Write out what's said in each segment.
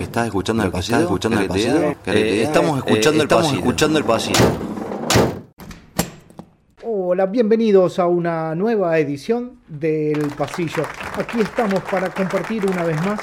que estás escuchando el pasillo, escuchando el pasillo, eh, estamos escuchando el estamos escuchando el pasillo. Hola, bienvenidos a una nueva edición del Pasillo. Aquí estamos para compartir una vez más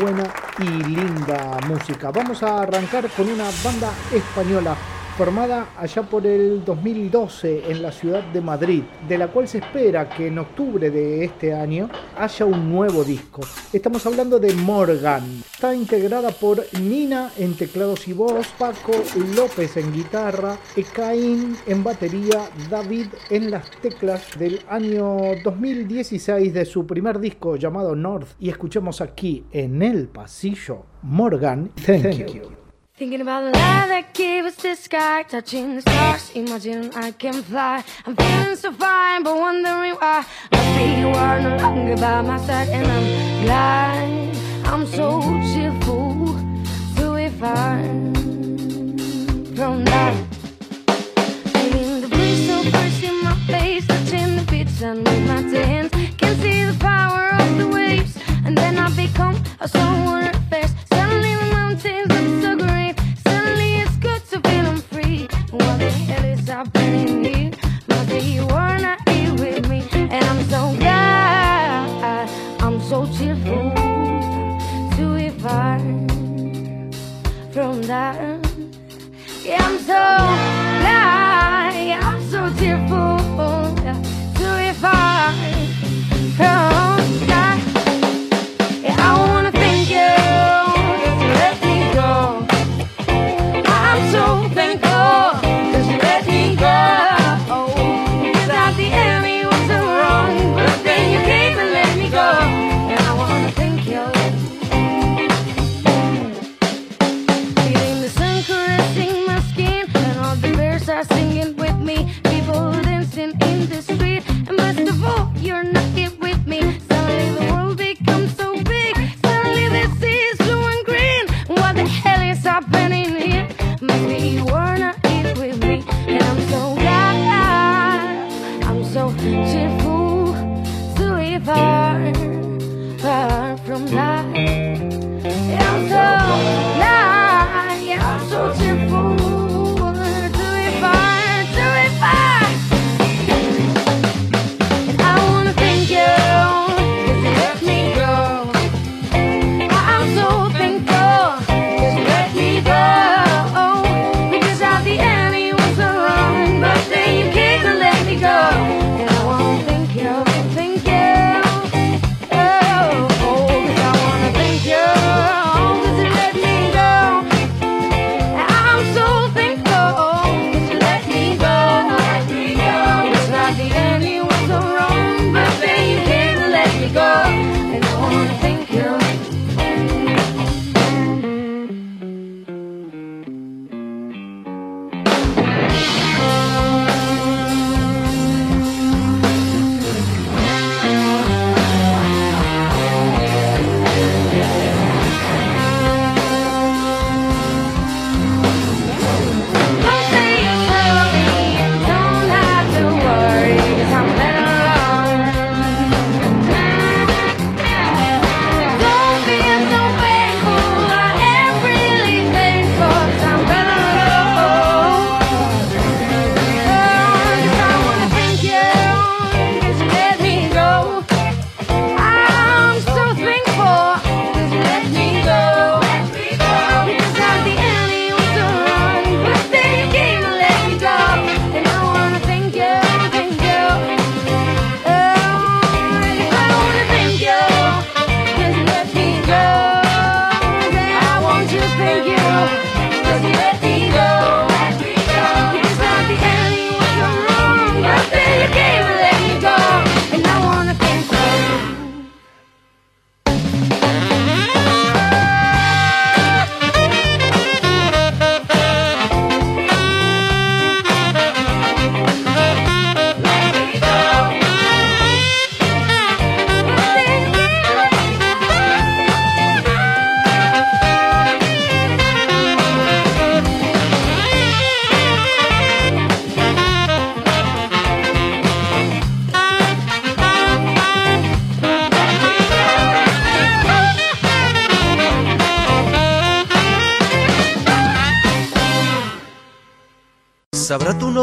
buena y linda música. Vamos a arrancar con una banda española formada allá por el 2012 en la ciudad de Madrid, de la cual se espera que en octubre de este año haya un nuevo disco. Estamos hablando de Morgan. Está integrada por Nina en teclados y voz, Paco López en guitarra, Ekain en batería, David en las teclas del año 2016 de su primer disco llamado North. Y escuchemos aquí en el pasillo Morgan. Thank, you. Thinking about the light that gave us the sky, touching the stars, imagine I can fly. I'm feeling so fine, but wondering why. I you are no longer by my side, and I'm glad I'm so cheerful to be fine from that. Feeling the breeze so fresh in my face, touching the beach and with my hands, can see the power of the waves, and then I become a someone from that. Yeah, I'm so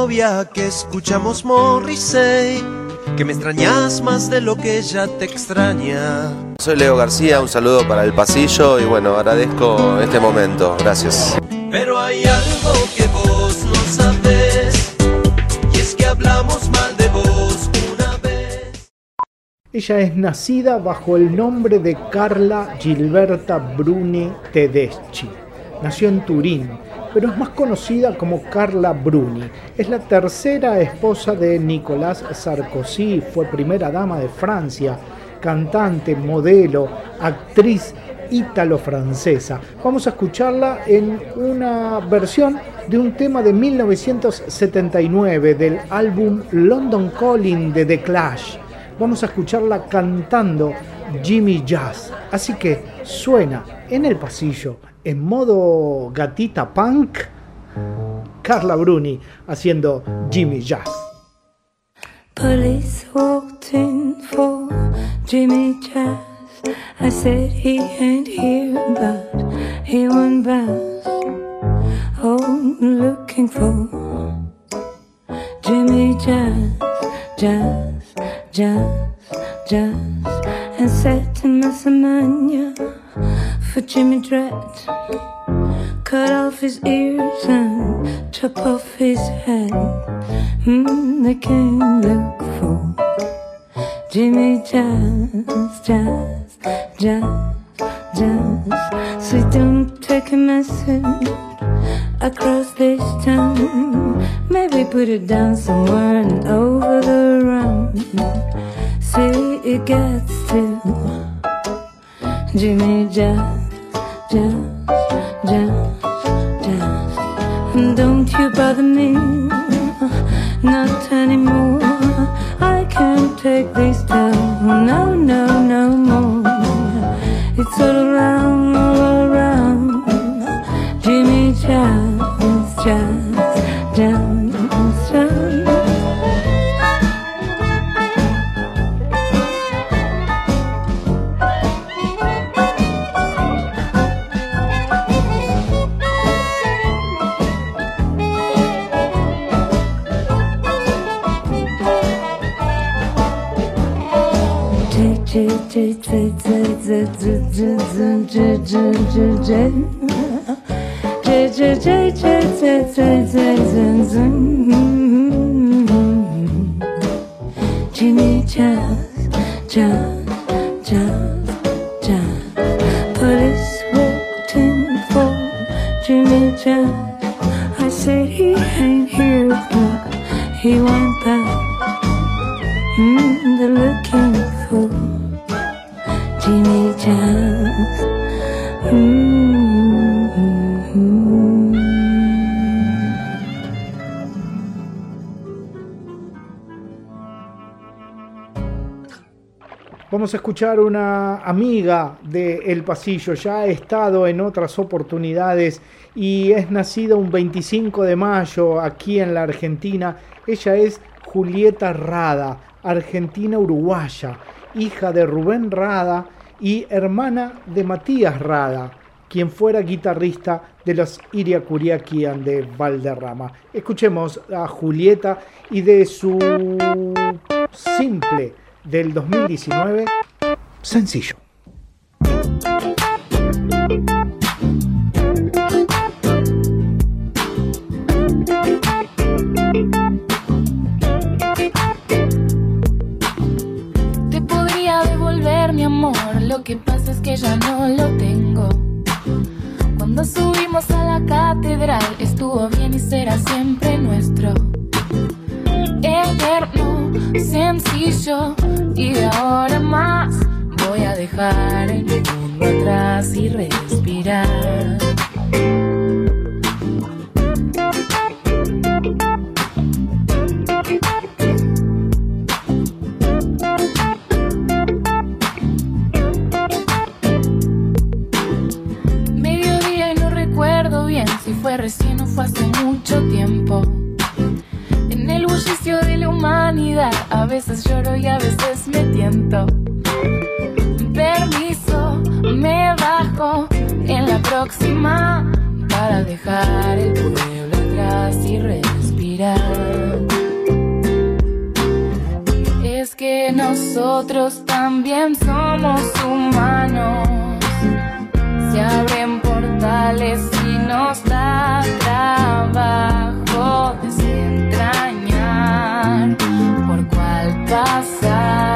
novia que escuchamos Morrissey, que me extrañas más de lo que ella te extraña. Soy Leo García, un saludo para el pasillo y bueno, agradezco este momento, gracias. Pero hay algo que vos no sabes, y es que hablamos mal de vos una vez. Ella es nacida bajo el nombre de Carla Gilberta Bruni Tedeschi. Nació en Turín, pero es más conocida como Carla Bruni. Es la tercera esposa de Nicolás Sarkozy, fue primera dama de Francia, cantante, modelo, actriz ítalo-francesa. Vamos a escucharla en una versión de un tema de 1979 del álbum London Calling de The Clash. Vamos a escucharla cantando Jimmy Jazz. Así que suena en el pasillo en modo gatita punk Carla Bruni haciendo Jimmy Jazz. Police walked in for Jimmy Jazz. I said he ain't here, but he went bounce. Oh, looking for Jimmy Jazz, Jazz, Jazz, Jazz. And said to Miss Amanya for Jimmy Dread. Cut off his ears and chop off his head. Hmm, they can look for Jimmy Jazz, Jazz, Jazz, Jazz. So don't take a message across this town. Maybe put it down somewhere and over the run. See, it gets to Jimmy Jazz, Jazz, Jazz, Jazz. And don't you bother me, not anymore. I can't take this down, no, no, no more. It's all around, Jimmy Jazz, Jazz, Jazz, Jazz. Police walked in for Jimmy Jazz. I said he ain't here, but he went back. Mm, they're Vamos a escuchar una amiga de El Pasillo, ya ha estado en otras oportunidades y es nacida un 25 de mayo aquí en la Argentina. Ella es Julieta Rada, argentina uruguaya, hija de Rubén Rada y hermana de Matías Rada, quien fuera guitarrista de los Iriakuriakian de Valderrama. Escuchemos a Julieta y de su simple del 2019, sencillo. Recién o fue hace mucho tiempo. En el bullicio de la humanidad, a veces lloro y a veces me tiento. Permiso, me bajo en la próxima para dejar el pueblo atrás y respirar. Es que nosotros también somos humanos. Se abren portales y nos da trabajo desentrañar por cuál pasar.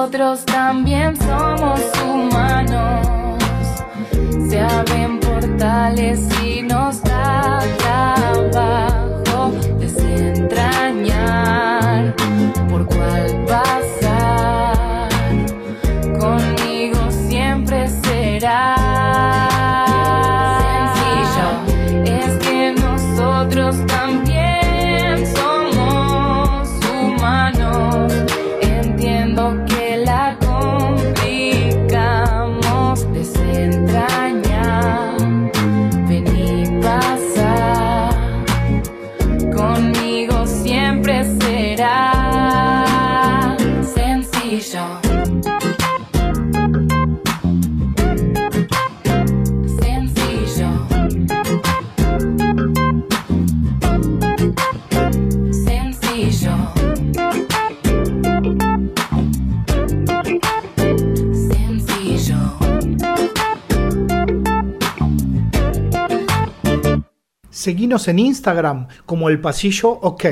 Nosotros también somos humanos. Se abren portales y nos da Seguinos en Instagram como El Pasillo OK.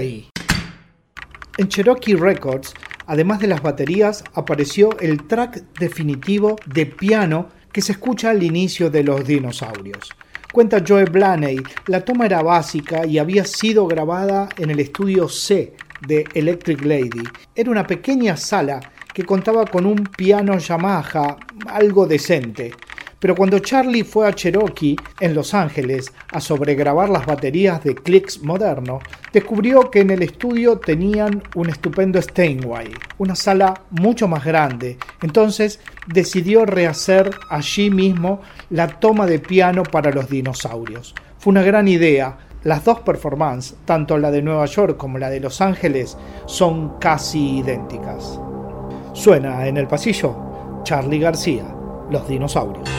En Cherokee Records, además de las baterías, apareció el track definitivo de piano que se escucha al inicio de Los Dinosaurios. Cuenta Joe Blaney, la toma era básica y había sido grabada en el estudio C de Electric Lady. Era una pequeña sala que contaba con un piano Yamaha algo decente. Pero cuando Charlie fue a Cherokee, en Los Ángeles, a sobregrabar las baterías de Clicks moderno, descubrió que en el estudio tenían un estupendo Steinway, una sala mucho más grande. Entonces decidió rehacer allí mismo la toma de piano para los dinosaurios. Fue una gran idea. Las dos performances, tanto la de Nueva York como la de Los Ángeles, son casi idénticas. Suena en el pasillo Charlie García, Los Dinosaurios.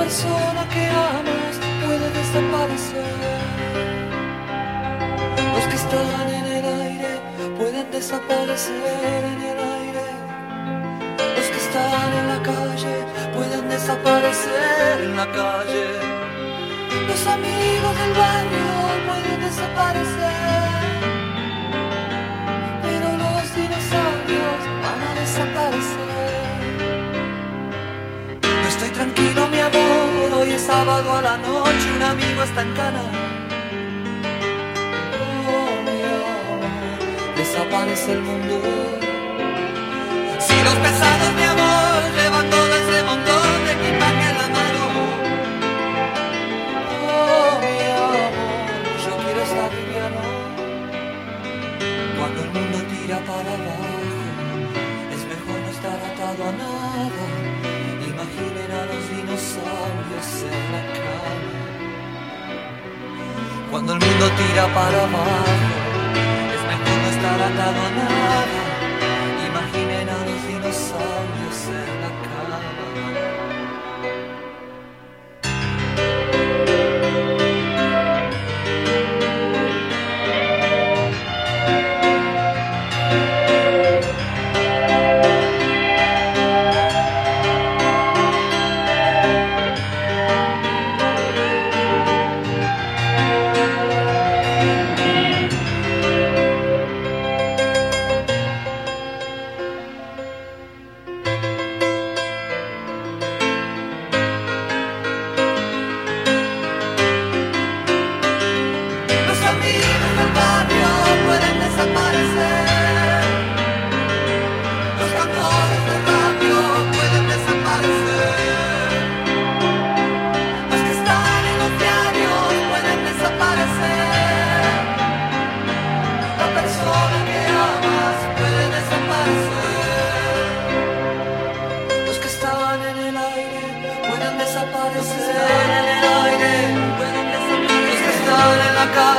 Persona que amas puede desaparecer. Los que están en el aire pueden desaparecer en el aire. Los que están en la calle pueden desaparecer en la calle. Los amigos del barrio pueden desaparecer. Pero los dinosaurios van a desaparecer. Tranquilo, mi amor. Hoy es sábado a la noche. Un amigo está en cana. Oh, mi amor, desaparece el mundo. Si los pesados, Cuando el mundo tira para abajo, es mejor no estar atado a nada.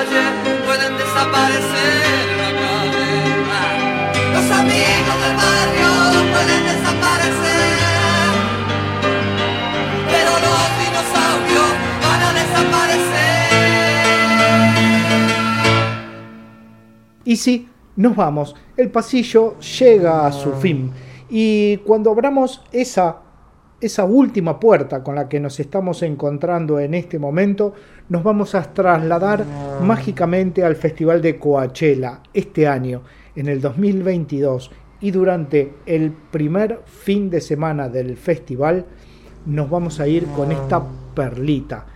calle pueden desaparecer la cadena. Los amigos del barrio pueden desaparecer, pero los dinosaurios van a desaparecer. Y sí, nos vamos. El pasillo llega a su fin. Y cuando abramos esa esa última puerta con la que nos estamos encontrando en este momento, nos vamos a trasladar mágicamente al Festival de Coachella este año, en el 2022. Y durante el primer fin de semana del festival, nos vamos a ir con esta perlita.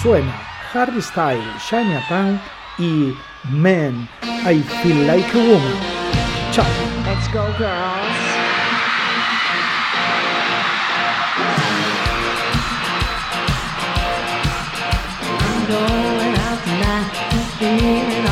Suena Harry Styles, Shania Tan y Man, I Feel Like a Woman. Chao. Let's go, girls. I'm going out tonight, feeling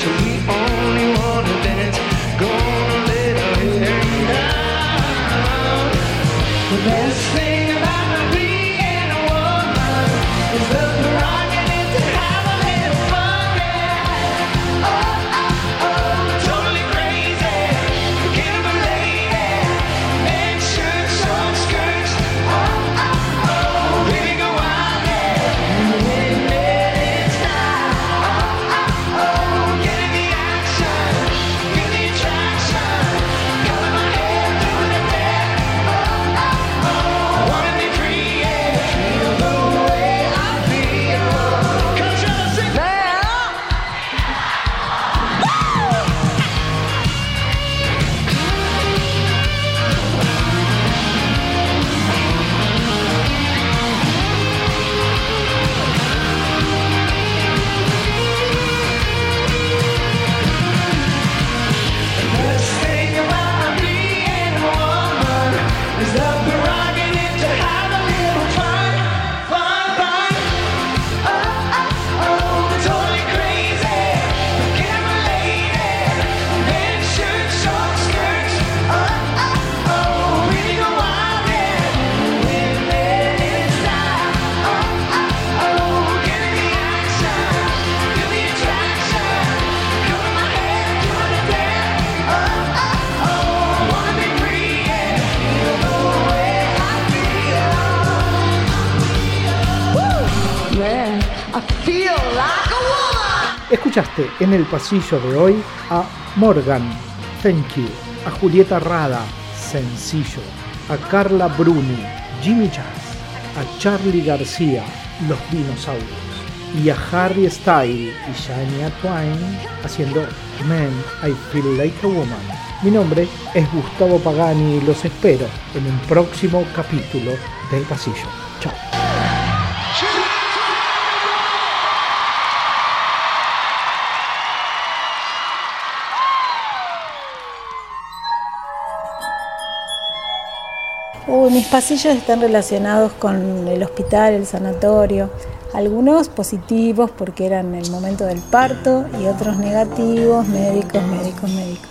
to en el pasillo de hoy a Morgan, Thank You, a Julieta Rada, Sencillo, a Carla Bruni, Jimmy Jazz, a Charlie García, Los Dinosaurios, y a Harry Style y Shania Twain haciendo Man, I Feel Like a Woman. Mi nombre es Gustavo Pagani y los espero en un próximo capítulo del pasillo. Chao. Pasillos están relacionados con el hospital, el sanatorio. Algunos positivos porque eran el momento del parto y otros negativos, médicos, médicos, médicos.